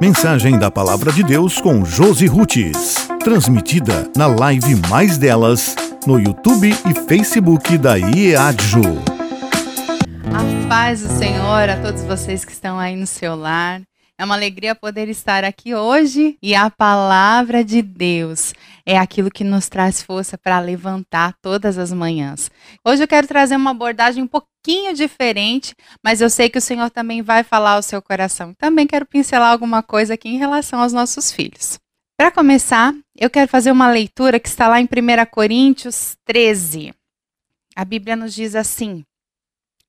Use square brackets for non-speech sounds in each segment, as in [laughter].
Mensagem da Palavra de Deus com Josi Rutes. Transmitida na live Mais Delas, no YouTube e Facebook da IEADJU. A paz do Senhor a todos vocês que estão aí no seu lar. É uma alegria poder estar aqui hoje e a palavra de Deus é aquilo que nos traz força para levantar todas as manhãs. Hoje eu quero trazer uma abordagem um pouquinho diferente, mas eu sei que o Senhor também vai falar ao seu coração. Também quero pincelar alguma coisa aqui em relação aos nossos filhos. Para começar, eu quero fazer uma leitura que está lá em 1 Coríntios 13. A Bíblia nos diz assim: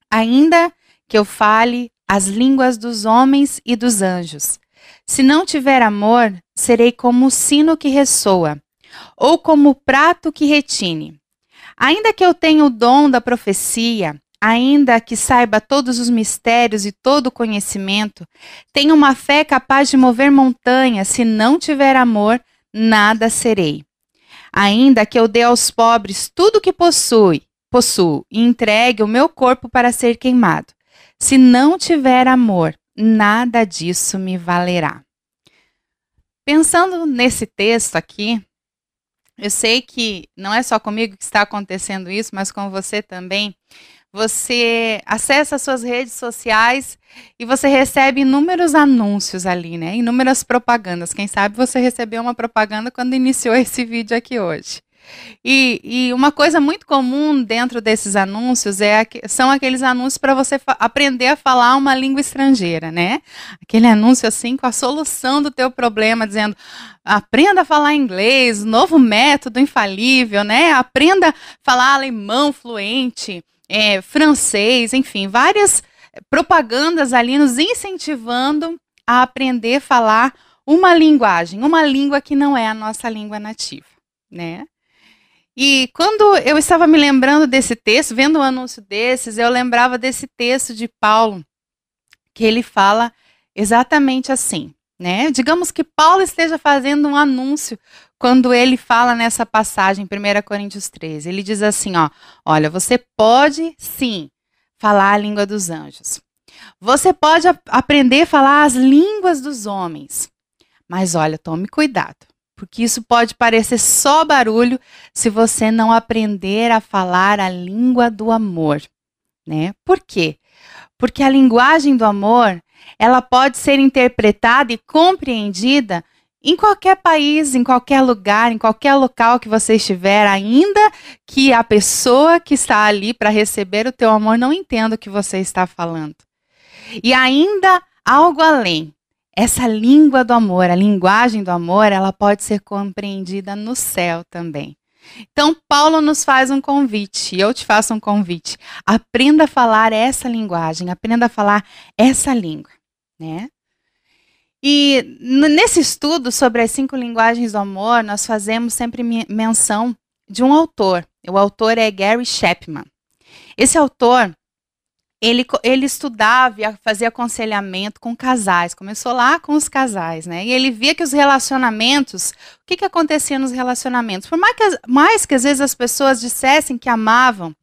Ainda que eu fale as línguas dos homens e dos anjos. Se não tiver amor, serei como o sino que ressoa, ou como o prato que retine. Ainda que eu tenha o dom da profecia, ainda que saiba todos os mistérios e todo o conhecimento, tenha uma fé capaz de mover montanhas, se não tiver amor, nada serei. Ainda que eu dê aos pobres tudo o que possui, possuo e entregue o meu corpo para ser queimado, se não tiver amor, nada disso me valerá. Pensando nesse texto aqui, eu sei que não é só comigo que está acontecendo isso, mas com você também. Você acessa as suas redes sociais e você recebe inúmeros anúncios ali, né? Inúmeras propagandas. Quem sabe você recebeu uma propaganda quando iniciou esse vídeo aqui hoje. E, e, uma coisa muito comum dentro desses anúncios é são aqueles anúncios para você aprender a falar uma língua estrangeira, né? Aquele anúncio assim com a solução do teu problema, dizendo aprenda a falar inglês, novo método infalível, né? Aprenda a falar alemão fluente, é, francês, enfim, várias propagandas ali nos incentivando a aprender a falar uma linguagem, uma língua que não é a nossa língua nativa, né? E quando eu estava me lembrando desse texto, vendo um anúncio desses, eu lembrava desse texto de Paulo, que ele fala exatamente assim, né? Digamos que Paulo esteja fazendo um anúncio quando ele fala nessa passagem, 1 Coríntios 13. Ele diz assim, ó: "Olha, você pode sim falar a língua dos anjos. Você pode aprender a falar as línguas dos homens. Mas olha, tome cuidado porque isso pode parecer só barulho se você não aprender a falar a língua do amor, né? Por quê? Porque a linguagem do amor, ela pode ser interpretada e compreendida em qualquer país, em qualquer lugar, em qualquer local que você estiver, ainda que a pessoa que está ali para receber o teu amor não entenda o que você está falando. E ainda algo além, essa língua do amor, a linguagem do amor, ela pode ser compreendida no céu também. Então, Paulo nos faz um convite, eu te faço um convite. Aprenda a falar essa linguagem, aprenda a falar essa língua, né? E nesse estudo sobre as cinco linguagens do amor, nós fazemos sempre menção de um autor. O autor é Gary Chapman. Esse autor, ele, ele estudava e fazia aconselhamento com casais. Começou lá com os casais, né? E ele via que os relacionamentos, o que, que acontecia nos relacionamentos? Por mais que, mais que às vezes as pessoas dissessem que amavam,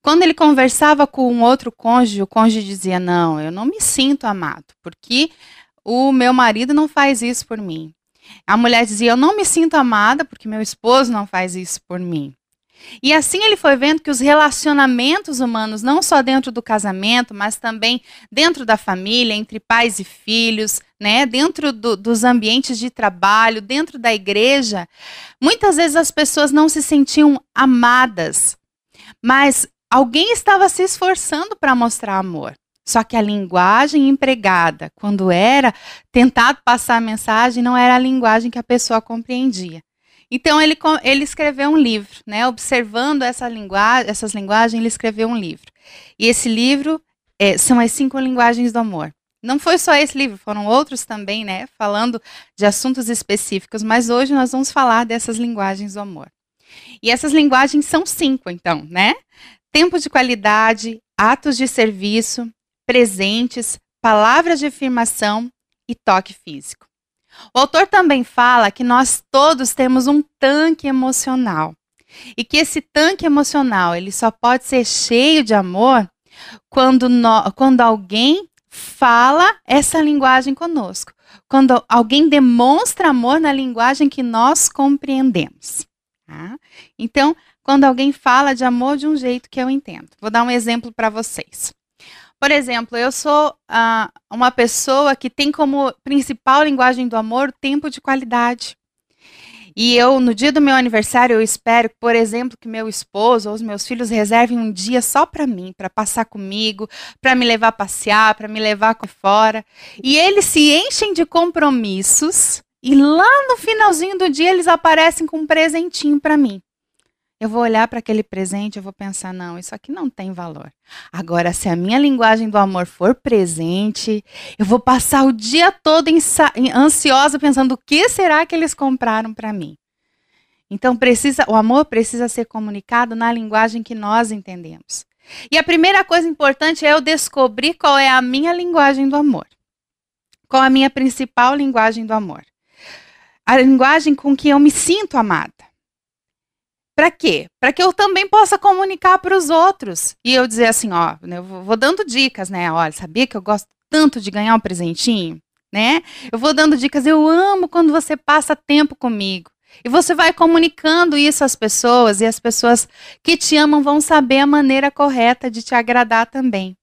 quando ele conversava com um outro cônjuge, o cônjuge dizia: Não, eu não me sinto amado, porque o meu marido não faz isso por mim. A mulher dizia: Eu não me sinto amada porque meu esposo não faz isso por mim. E assim ele foi vendo que os relacionamentos humanos, não só dentro do casamento, mas também dentro da família, entre pais e filhos, né, dentro do, dos ambientes de trabalho, dentro da igreja, muitas vezes as pessoas não se sentiam amadas, mas alguém estava se esforçando para mostrar amor. Só que a linguagem empregada, quando era tentado passar a mensagem, não era a linguagem que a pessoa compreendia. Então ele, ele escreveu um livro, né? Observando essa linguagem, essas linguagens, ele escreveu um livro. E esse livro é, são as cinco linguagens do amor. Não foi só esse livro, foram outros também, né? Falando de assuntos específicos, mas hoje nós vamos falar dessas linguagens do amor. E essas linguagens são cinco, então, né? Tempo de qualidade, atos de serviço, presentes, palavras de afirmação e toque físico. O autor também fala que nós todos temos um tanque emocional e que esse tanque emocional ele só pode ser cheio de amor quando, no, quando alguém fala essa linguagem conosco. Quando alguém demonstra amor na linguagem que nós compreendemos. Tá? Então, quando alguém fala de amor de um jeito que eu entendo. Vou dar um exemplo para vocês. Por exemplo, eu sou uh, uma pessoa que tem como principal linguagem do amor tempo de qualidade. E eu, no dia do meu aniversário, eu espero, por exemplo, que meu esposo ou os meus filhos reservem um dia só para mim, para passar comigo, para me levar a passear, para me levar fora. E eles se enchem de compromissos e lá no finalzinho do dia eles aparecem com um presentinho para mim. Eu vou olhar para aquele presente, eu vou pensar, não, isso aqui não tem valor. Agora, se a minha linguagem do amor for presente, eu vou passar o dia todo ansiosa pensando o que será que eles compraram para mim. Então precisa, o amor precisa ser comunicado na linguagem que nós entendemos. E a primeira coisa importante é eu descobrir qual é a minha linguagem do amor. Qual a minha principal linguagem do amor? A linguagem com que eu me sinto amada. Para quê? Para que eu também possa comunicar para os outros. E eu dizer assim, ó, né, eu vou dando dicas, né? Olha, sabia que eu gosto tanto de ganhar um presentinho, né? Eu vou dando dicas, eu amo quando você passa tempo comigo. E você vai comunicando isso às pessoas e as pessoas que te amam vão saber a maneira correta de te agradar também.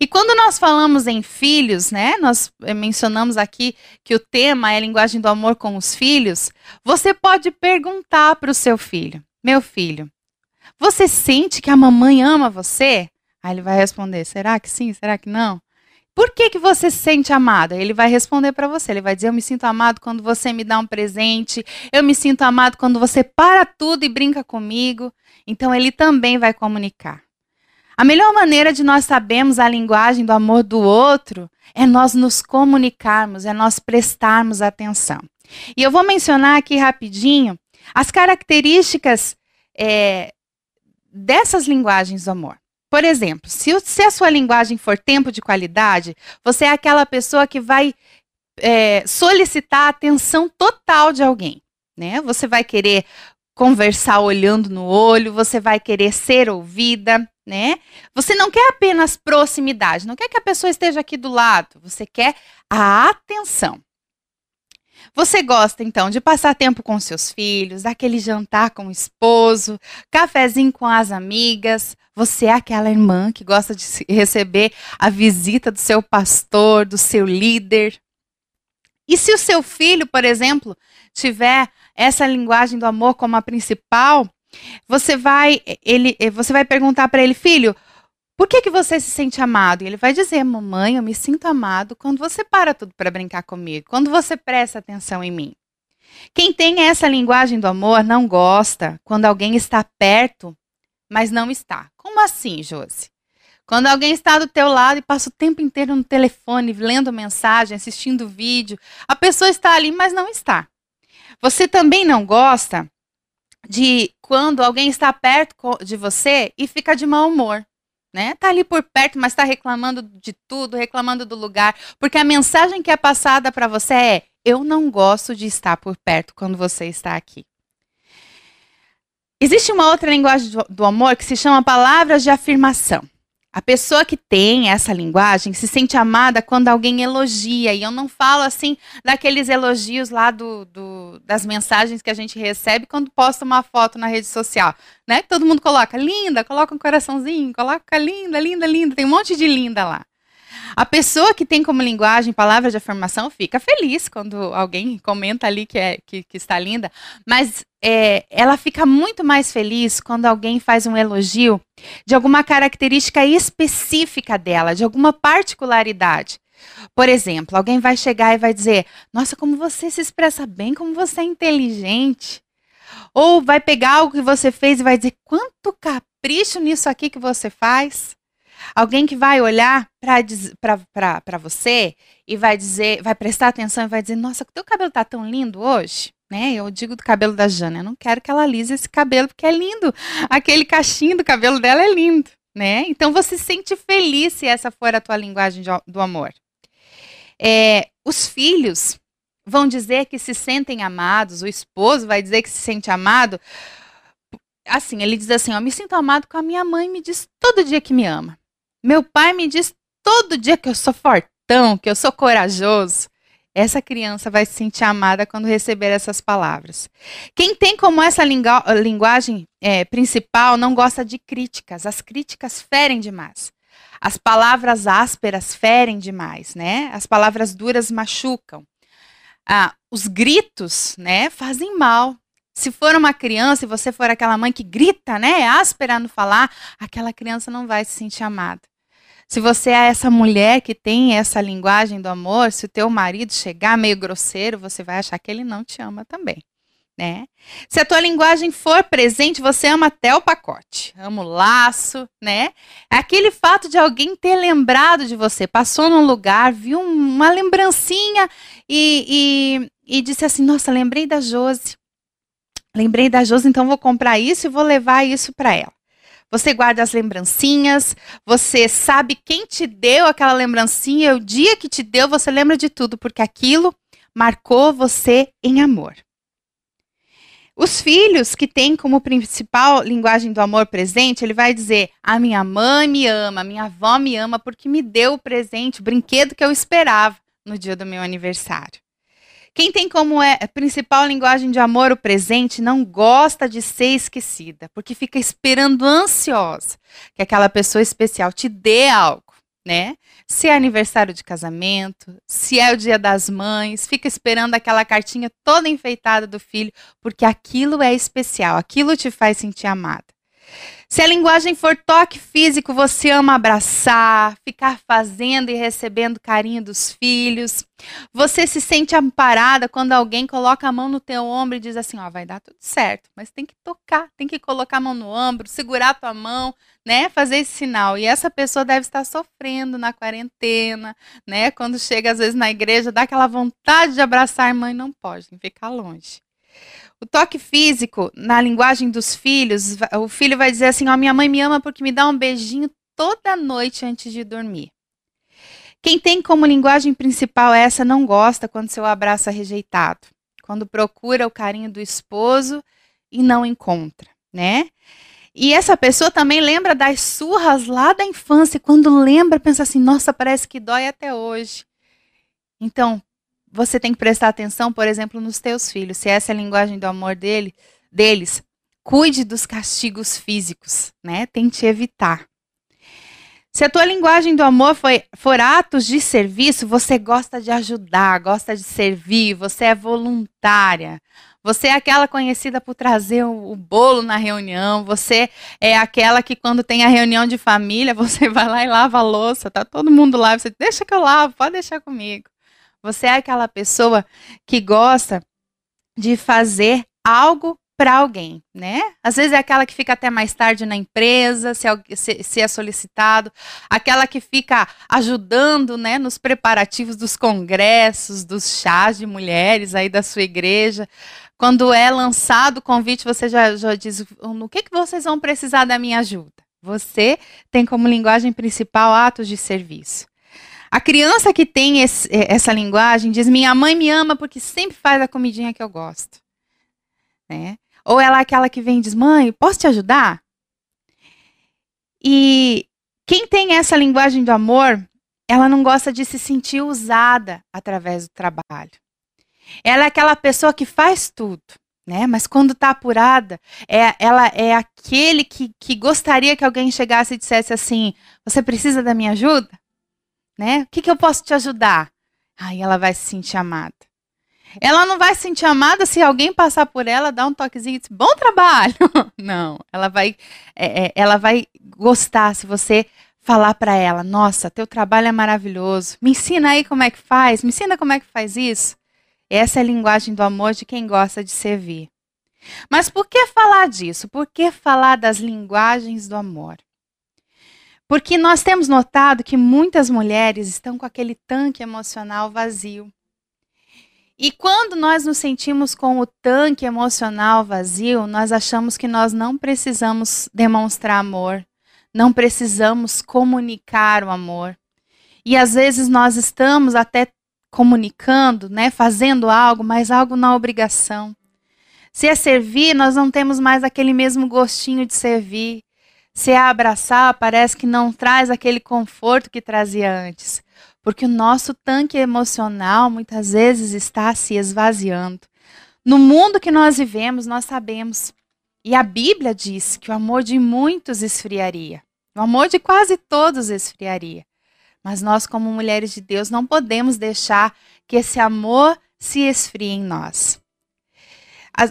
E quando nós falamos em filhos, né? Nós mencionamos aqui que o tema é a linguagem do amor com os filhos. Você pode perguntar para o seu filho: meu filho, você sente que a mamãe ama você? Aí ele vai responder: será que sim? Será que não? Por que, que você se sente amado? Ele vai responder para você. Ele vai dizer: Eu me sinto amado quando você me dá um presente. Eu me sinto amado quando você para tudo e brinca comigo. Então ele também vai comunicar. A melhor maneira de nós sabermos a linguagem do amor do outro é nós nos comunicarmos, é nós prestarmos atenção. E eu vou mencionar aqui rapidinho as características é, dessas linguagens do amor. Por exemplo, se, se, a sua linguagem for tempo de qualidade, você é aquela pessoa que vai é, solicitar a atenção total de alguém. Né? Você vai querer conversar olhando no olho, você vai querer ser ouvida, né? Você não quer apenas proximidade, não quer que a pessoa esteja aqui do lado, você quer a atenção. Você gosta, então, de passar tempo com seus filhos, daquele jantar com o esposo, cafezinho com as amigas. Você é aquela irmã que gosta de receber a visita do seu pastor, do seu líder. E se o seu filho, por exemplo, tiver essa linguagem do amor como a principal, você vai ele você vai perguntar para ele, filho, por que, que você se sente amado? E ele vai dizer: Mamãe, eu me sinto amado quando você para tudo para brincar comigo, quando você presta atenção em mim. Quem tem essa linguagem do amor não gosta quando alguém está perto, mas não está. Como assim, Josi? Quando alguém está do teu lado e passa o tempo inteiro no telefone, lendo mensagem, assistindo vídeo, a pessoa está ali, mas não está. Você também não gosta de quando alguém está perto de você e fica de mau humor né? Tá ali por perto, mas está reclamando de tudo, reclamando do lugar, porque a mensagem que é passada para você é: eu não gosto de estar por perto quando você está aqui. Existe uma outra linguagem do, do amor que se chama palavras de afirmação. A pessoa que tem essa linguagem se sente amada quando alguém elogia. E eu não falo assim daqueles elogios lá do, do, das mensagens que a gente recebe quando posta uma foto na rede social. Né? Todo mundo coloca linda, coloca um coraçãozinho, coloca linda, linda, linda. Tem um monte de linda lá. A pessoa que tem como linguagem palavras de afirmação fica feliz quando alguém comenta ali que, é, que, que está linda, mas é, ela fica muito mais feliz quando alguém faz um elogio de alguma característica específica dela, de alguma particularidade. Por exemplo, alguém vai chegar e vai dizer: Nossa, como você se expressa bem, como você é inteligente. Ou vai pegar algo que você fez e vai dizer: Quanto capricho nisso aqui que você faz. Alguém que vai olhar para você e vai dizer, vai prestar atenção e vai dizer: Nossa, o teu cabelo tá tão lindo hoje. Né? Eu digo do cabelo da Jana, eu não quero que ela alise esse cabelo porque é lindo. Aquele cachinho do cabelo dela é lindo, né? Então você se sente feliz se essa for a tua linguagem de, do amor. É, os filhos vão dizer que se sentem amados, o esposo vai dizer que se sente amado. Assim, ele diz assim: Eu me sinto amado com a minha mãe, me diz todo dia que me ama. Meu pai me diz todo dia que eu sou fortão, que eu sou corajoso. Essa criança vai se sentir amada quando receber essas palavras. Quem tem como essa linguagem é, principal não gosta de críticas. As críticas ferem demais. As palavras ásperas ferem demais, né? As palavras duras machucam. Ah, os gritos, né, fazem mal. Se for uma criança e você for aquela mãe que grita, né, é áspera no falar, aquela criança não vai se sentir amada. Se você é essa mulher que tem essa linguagem do amor, se o teu marido chegar meio grosseiro, você vai achar que ele não te ama também. Né? Se a tua linguagem for presente, você ama até o pacote. Ama o laço, né? É aquele fato de alguém ter lembrado de você, passou num lugar, viu uma lembrancinha e, e, e disse assim: Nossa, lembrei da Josi. Lembrei da Josi, então vou comprar isso e vou levar isso para ela. Você guarda as lembrancinhas, você sabe quem te deu aquela lembrancinha, o dia que te deu, você lembra de tudo, porque aquilo marcou você em amor. Os filhos que têm como principal linguagem do amor presente, ele vai dizer: A minha mãe me ama, minha avó me ama porque me deu o presente, o brinquedo que eu esperava no dia do meu aniversário. Quem tem como é, principal linguagem de amor o presente não gosta de ser esquecida, porque fica esperando ansiosa que aquela pessoa especial te dê algo, né? Se é aniversário de casamento, se é o dia das mães, fica esperando aquela cartinha toda enfeitada do filho, porque aquilo é especial, aquilo te faz sentir amada. Se a linguagem for toque físico, você ama abraçar, ficar fazendo e recebendo carinho dos filhos. Você se sente amparada quando alguém coloca a mão no teu ombro e diz assim: "Ó, vai dar tudo certo", mas tem que tocar, tem que colocar a mão no ombro, segurar a tua mão, né? Fazer esse sinal. E essa pessoa deve estar sofrendo na quarentena, né? Quando chega às vezes na igreja, dá aquela vontade de abraçar a irmã e não pode, tem que ficar longe. O toque físico, na linguagem dos filhos, o filho vai dizer assim: Ó, oh, minha mãe me ama porque me dá um beijinho toda noite antes de dormir. Quem tem como linguagem principal essa não gosta quando seu abraço é rejeitado, quando procura o carinho do esposo e não encontra, né? E essa pessoa também lembra das surras lá da infância, quando lembra, pensa assim: nossa, parece que dói até hoje. Então, você tem que prestar atenção, por exemplo, nos teus filhos. Se essa é a linguagem do amor dele, deles, cuide dos castigos físicos, né? Tente evitar. Se a tua linguagem do amor foi, for atos de serviço, você gosta de ajudar, gosta de servir, você é voluntária. Você é aquela conhecida por trazer o, o, bolo na reunião. Você é aquela que, quando tem a reunião de família, [laughs] você vai lá e lava a louça. Tá todo mundo lá. Você deixa que eu lavo, pode deixar comigo. Você é aquela pessoa que gosta de fazer algo para alguém, né? Às vezes é aquela que fica até mais tarde na empresa, se, se, se, é solicitado, aquela que fica ajudando, né, nos preparativos dos congressos, dos chás de mulheres aí da sua igreja. Quando é lançado o convite, você já, já diz: no que, que vocês vão precisar da minha ajuda? Você tem como linguagem principal atos de serviço. A criança que tem esse, essa linguagem diz: Minha mãe me ama porque sempre faz a comidinha que eu gosto. Né? Ou ela é aquela que vem e diz: Mãe, posso te ajudar? E quem tem essa linguagem do amor, ela não gosta de se sentir usada através do trabalho. Ela é aquela pessoa que faz tudo, né? Mas quando está apurada, é, ela é aquele que, que gostaria que alguém chegasse e dissesse assim: Você precisa da minha ajuda? Né? O que, que eu posso te ajudar? Aí ela vai se sentir amada. Ela não vai se sentir amada se alguém passar por ela, dar um toquezinho e dizer, bom trabalho. [laughs] Não, ela vai, é, é, ela vai gostar se você falar para ela, nossa, teu trabalho é maravilhoso. Me ensina aí como é que faz, me ensina como é que faz isso. Essa é a linguagem do amor de quem gosta de servir. Mas por que falar disso? Por que falar das linguagens do amor? Porque nós temos notado que muitas mulheres estão com aquele tanque emocional vazio. E quando nós nos sentimos com o tanque emocional vazio, nós achamos que nós não precisamos demonstrar amor, não precisamos comunicar o amor. E às vezes nós estamos até comunicando, né, fazendo algo, mas algo na obrigação. Se é servir, nós não temos mais aquele mesmo gostinho de servir. Se é abraçar, parece que não traz aquele conforto que trazia antes. Porque o nosso tanque emocional muitas vezes está se esvaziando. No mundo que nós vivemos, nós sabemos. E a Bíblia diz que o amor de muitos esfriaria. O amor de quase todos esfriaria. Mas nós, como mulheres de Deus, não podemos deixar que esse amor se esfrie em nós.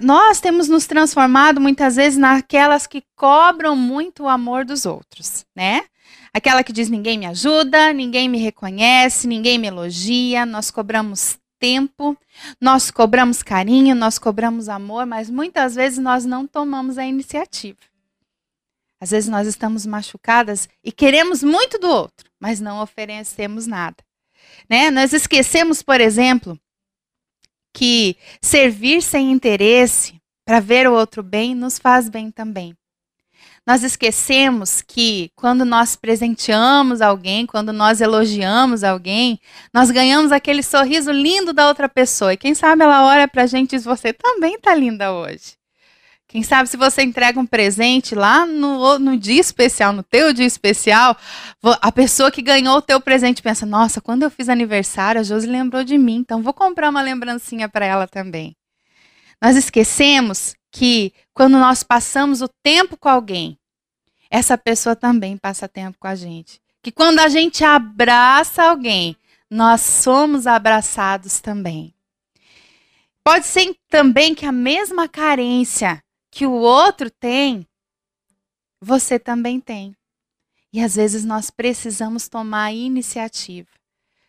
Nós temos nos transformado muitas vezes naquelas que cobram muito o amor dos outros, né? Aquela que diz ninguém me ajuda, ninguém me reconhece, ninguém me elogia, nós cobramos tempo, nós cobramos carinho, nós cobramos amor, mas muitas vezes nós não tomamos a iniciativa. Às vezes nós estamos machucadas e queremos muito do outro, mas não oferecemos nada. Né? Nós esquecemos, por exemplo, que servir sem interesse para ver o outro bem nos faz bem também. Nós esquecemos que quando nós presenteamos alguém, quando nós elogiamos alguém, nós ganhamos aquele sorriso lindo da outra pessoa. E quem sabe ela olha para a gente e diz: Você também está linda hoje. Quem sabe se você entrega um presente lá no, no dia especial, no teu dia especial, a pessoa que ganhou o teu presente pensa: Nossa, quando eu fiz aniversário, a Josi lembrou de mim, então vou comprar uma lembrancinha para ela também. Nós esquecemos que quando nós passamos o tempo com alguém, essa pessoa também passa tempo com a gente. Que quando a gente abraça alguém, nós somos abraçados também. Pode ser também que a mesma carência que o outro tem, você também tem. E às vezes nós precisamos tomar a iniciativa.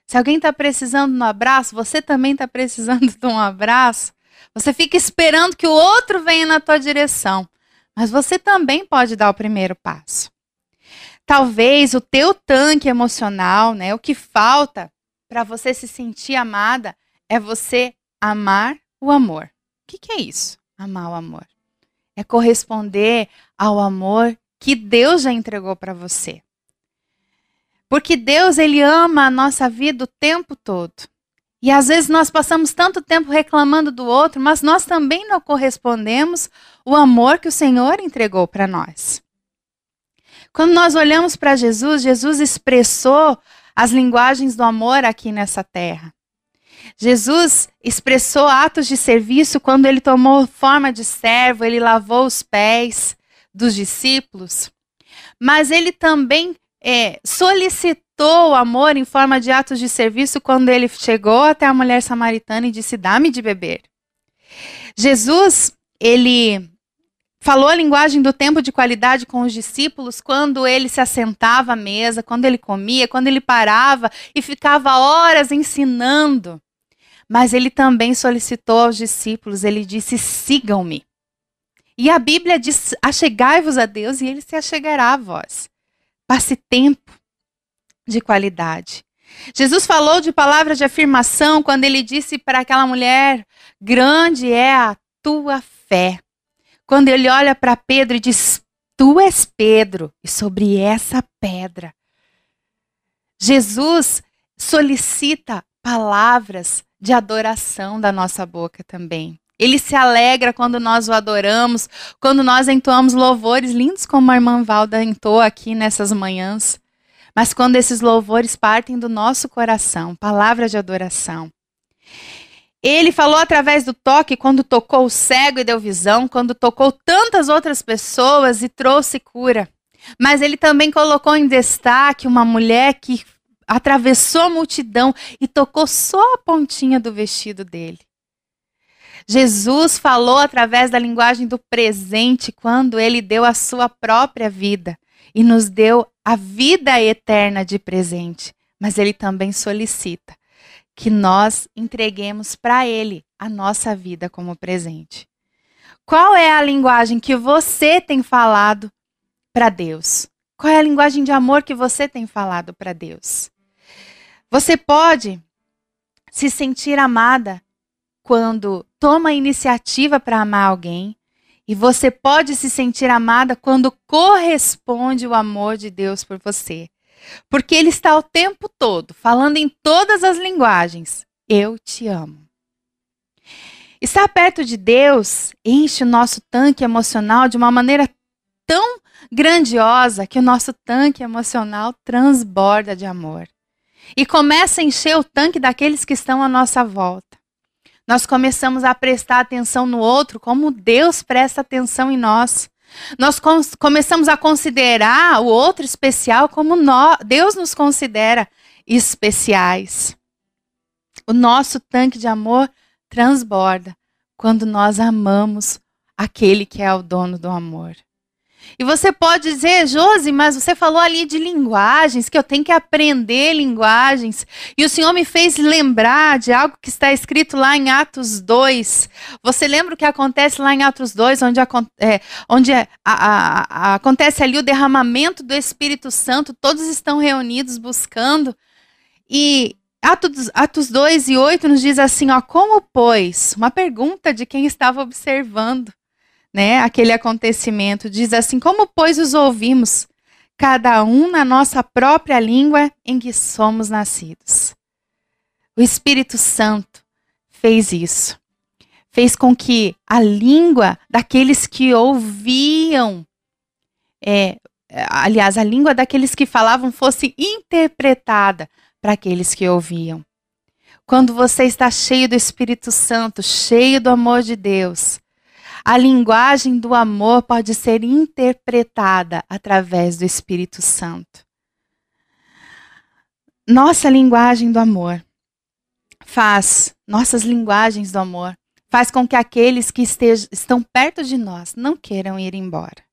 Se alguém está precisando de um abraço, você também está precisando [laughs] de um abraço. Você fica esperando que o outro venha na tua direção, mas você também pode dar o primeiro passo. Talvez o teu tanque emocional, né, o que falta para você se sentir amada é você amar o amor. O que, que é isso? Amar o amor é corresponder ao amor que Deus já entregou para você. Porque Deus, ele ama a nossa vida o tempo todo. E às vezes nós passamos tanto tempo reclamando do outro, mas nós também não correspondemos o amor que o Senhor entregou para nós. Quando nós olhamos para Jesus, Jesus expressou as linguagens do amor aqui nessa terra. Jesus expressou atos de serviço quando ele tomou forma de servo, ele lavou os pés dos discípulos, mas ele também é, solicitou o amor em forma de atos de serviço quando ele chegou até a mulher samaritana e disse: Dá-me de beber. Jesus, ele falou a linguagem do tempo de qualidade com os discípulos quando ele se assentava à mesa, quando ele comia, quando ele parava e ficava horas ensinando. Mas ele também solicitou aos discípulos, ele disse: sigam-me. E a Bíblia diz: achegai-vos a Deus e ele se achegará a vós. Passe tempo de qualidade. Jesus falou de palavras de afirmação quando ele disse para aquela mulher: grande é a tua fé. Quando ele olha para Pedro e diz: Tu és Pedro, e sobre essa pedra. Jesus solicita palavras de adoração da nossa boca também. Ele se alegra quando nós o adoramos, quando nós entoamos louvores lindos como a irmã Valda entoa aqui nessas manhãs. Mas quando esses louvores partem do nosso coração, palavras de adoração. Ele falou através do toque quando tocou o cego e deu visão, quando tocou tantas outras pessoas e trouxe cura. Mas ele também colocou em destaque uma mulher que atravessou a multidão e tocou só a pontinha do vestido dele. Jesus falou através da linguagem do presente quando ele deu a sua própria vida e nos deu a vida eterna de presente. Mas ele também solicita que nós entreguemos para ele a nossa vida como presente. Qual é a linguagem que você tem falado para Deus? Qual é a linguagem de amor que você tem falado para Deus? Você pode se sentir amada quando toma a iniciativa para amar alguém, e você pode se sentir amada quando corresponde o amor de Deus por você. Porque Ele está o tempo todo falando em todas as linguagens: Eu te amo. Estar perto de Deus enche o nosso tanque emocional de uma maneira tão grandiosa que o nosso tanque emocional transborda de amor. E começa a encher o tanque daqueles que estão à nossa volta. Nós começamos a prestar atenção no outro como Deus presta atenção em nós. Nós com começamos a considerar o outro especial como nós, Deus nos considera especiais. O nosso tanque de amor transborda quando nós amamos aquele que é o dono do amor. E você pode dizer, Josi, mas você falou ali de linguagens, que eu tenho que aprender linguagens. E o Senhor me fez lembrar de algo que está escrito lá em Atos 2. Você lembra o que acontece lá em Atos 2, onde, é, onde é, a, a, a, acontece ali o derramamento do Espírito Santo, todos estão reunidos buscando. E Atos, Atos 2 e 8 nos diz assim, ó, como pois? Uma pergunta de quem estava observando né, aquele acontecimento. Diz assim: Como, pois, os ouvimos, cada um na nossa própria língua em que somos nascidos? O Espírito Santo fez isso. Fez com que a língua daqueles que ouviam, é, aliás, a língua daqueles que falavam fosse interpretada para aqueles que ouviam. Quando você está cheio do Espírito Santo, cheio do amor de Deus, a linguagem do amor pode ser interpretada através do Espírito Santo. Nossa linguagem do amor faz, nossas linguagens do amor, faz com que aqueles que estejam, estão perto de nós não queiram ir embora.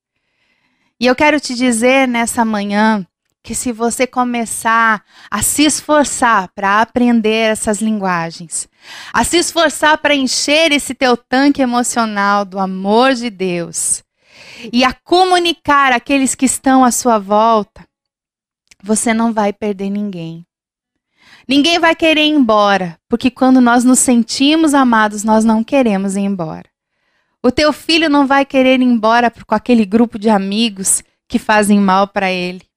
E eu quero te dizer nessa manhã que se você começar a se esforçar para aprender essas linguagens, a se esforçar para encher esse teu tanque emocional do amor de Deus e a comunicar aqueles que estão à sua volta, você não vai perder ninguém. Ninguém vai querer ir embora, porque quando nós nos sentimos amados, nós não queremos ir embora. O teu filho não vai querer ir embora com aquele grupo de amigos que fazem mal para ele.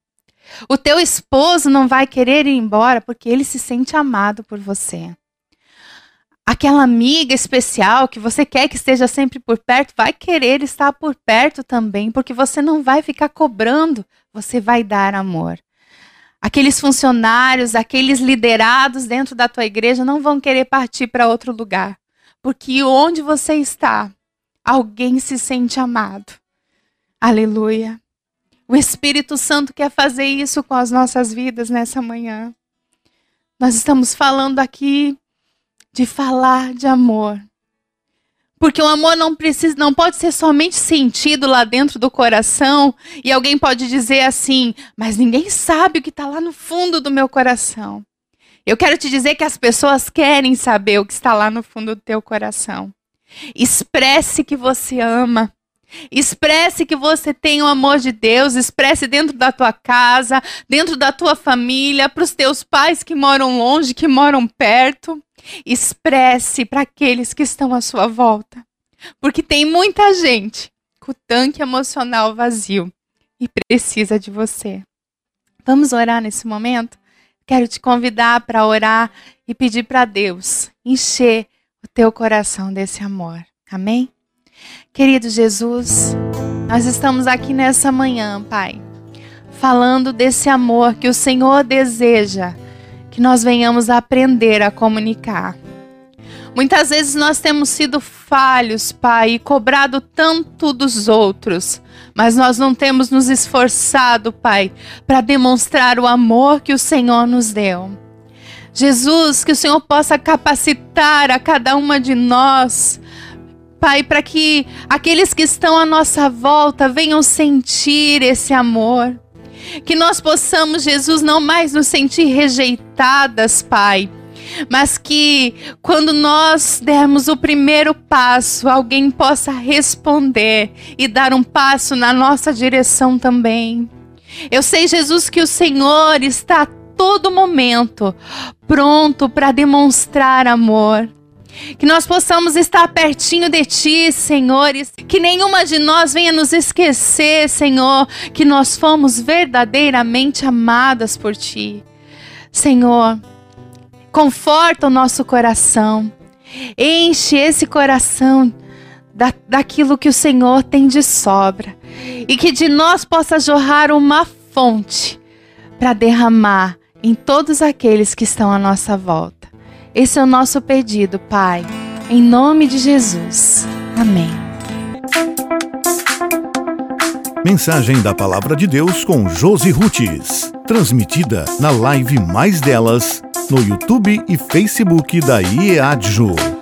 O teu esposo não vai querer ir embora porque ele se sente amado por você. Aquela amiga especial que você quer que esteja sempre por perto, vai querer estar por perto também, porque você não vai ficar cobrando, você vai dar amor. Aqueles funcionários, aqueles liderados dentro da tua igreja não vão querer partir para outro lugar, porque onde você está, alguém se sente amado. Aleluia. O Espírito Santo quer fazer isso com as nossas vidas nessa manhã. Nós estamos falando aqui de falar de amor. Porque o amor não precisa, não pode ser somente sentido lá dentro do coração e alguém pode dizer assim, mas ninguém sabe o que está lá no fundo do meu coração. Eu quero te dizer que as pessoas querem saber o que está lá no fundo do teu coração. Expresse que você ama. Expresse que você tem o amor de Deus, expresse dentro da tua casa, dentro da tua família, para os teus pais que moram longe, que moram perto. Expresse para aqueles que estão à sua volta. Porque tem muita gente com o tanque emocional vazio e precisa de você. Vamos orar nesse momento? Quero te convidar para orar e pedir para Deus encher o teu coração desse amor. Amém? Querido Jesus, nós estamos aqui nessa manhã, Pai, falando desse amor que o Senhor deseja que nós venhamos a aprender a comunicar. Muitas vezes nós temos sido falhos, Pai, e cobrado tanto dos outros, mas nós não temos nos esforçado, Pai, para demonstrar o amor que o Senhor nos deu. Jesus, que o Senhor possa capacitar a cada uma de nós Pai, para que aqueles que estão à nossa volta venham sentir esse amor. Que nós possamos, Jesus, não mais nos sentir rejeitadas, Pai, mas que quando nós dermos o primeiro passo, alguém possa responder e dar um passo na nossa direção também. Eu sei, Jesus, que o Senhor está a todo momento pronto para demonstrar amor. Que nós possamos estar pertinho de Ti, Senhores. Que nenhuma de nós venha nos esquecer, Senhor, que nós fomos verdadeiramente amadas por Ti. Senhor, conforta o nosso coração. Enche esse coração da, daquilo que o Senhor tem de sobra. e que de nós possa jorrar uma fonte para derramar em todos aqueles que estão à nossa volta. Esse é o nosso pedido, Pai, em nome de Jesus. Amém. Mensagem da Palavra de Deus com Josi Rutes. Transmitida na live Mais Delas, no YouTube e Facebook da IEADJU.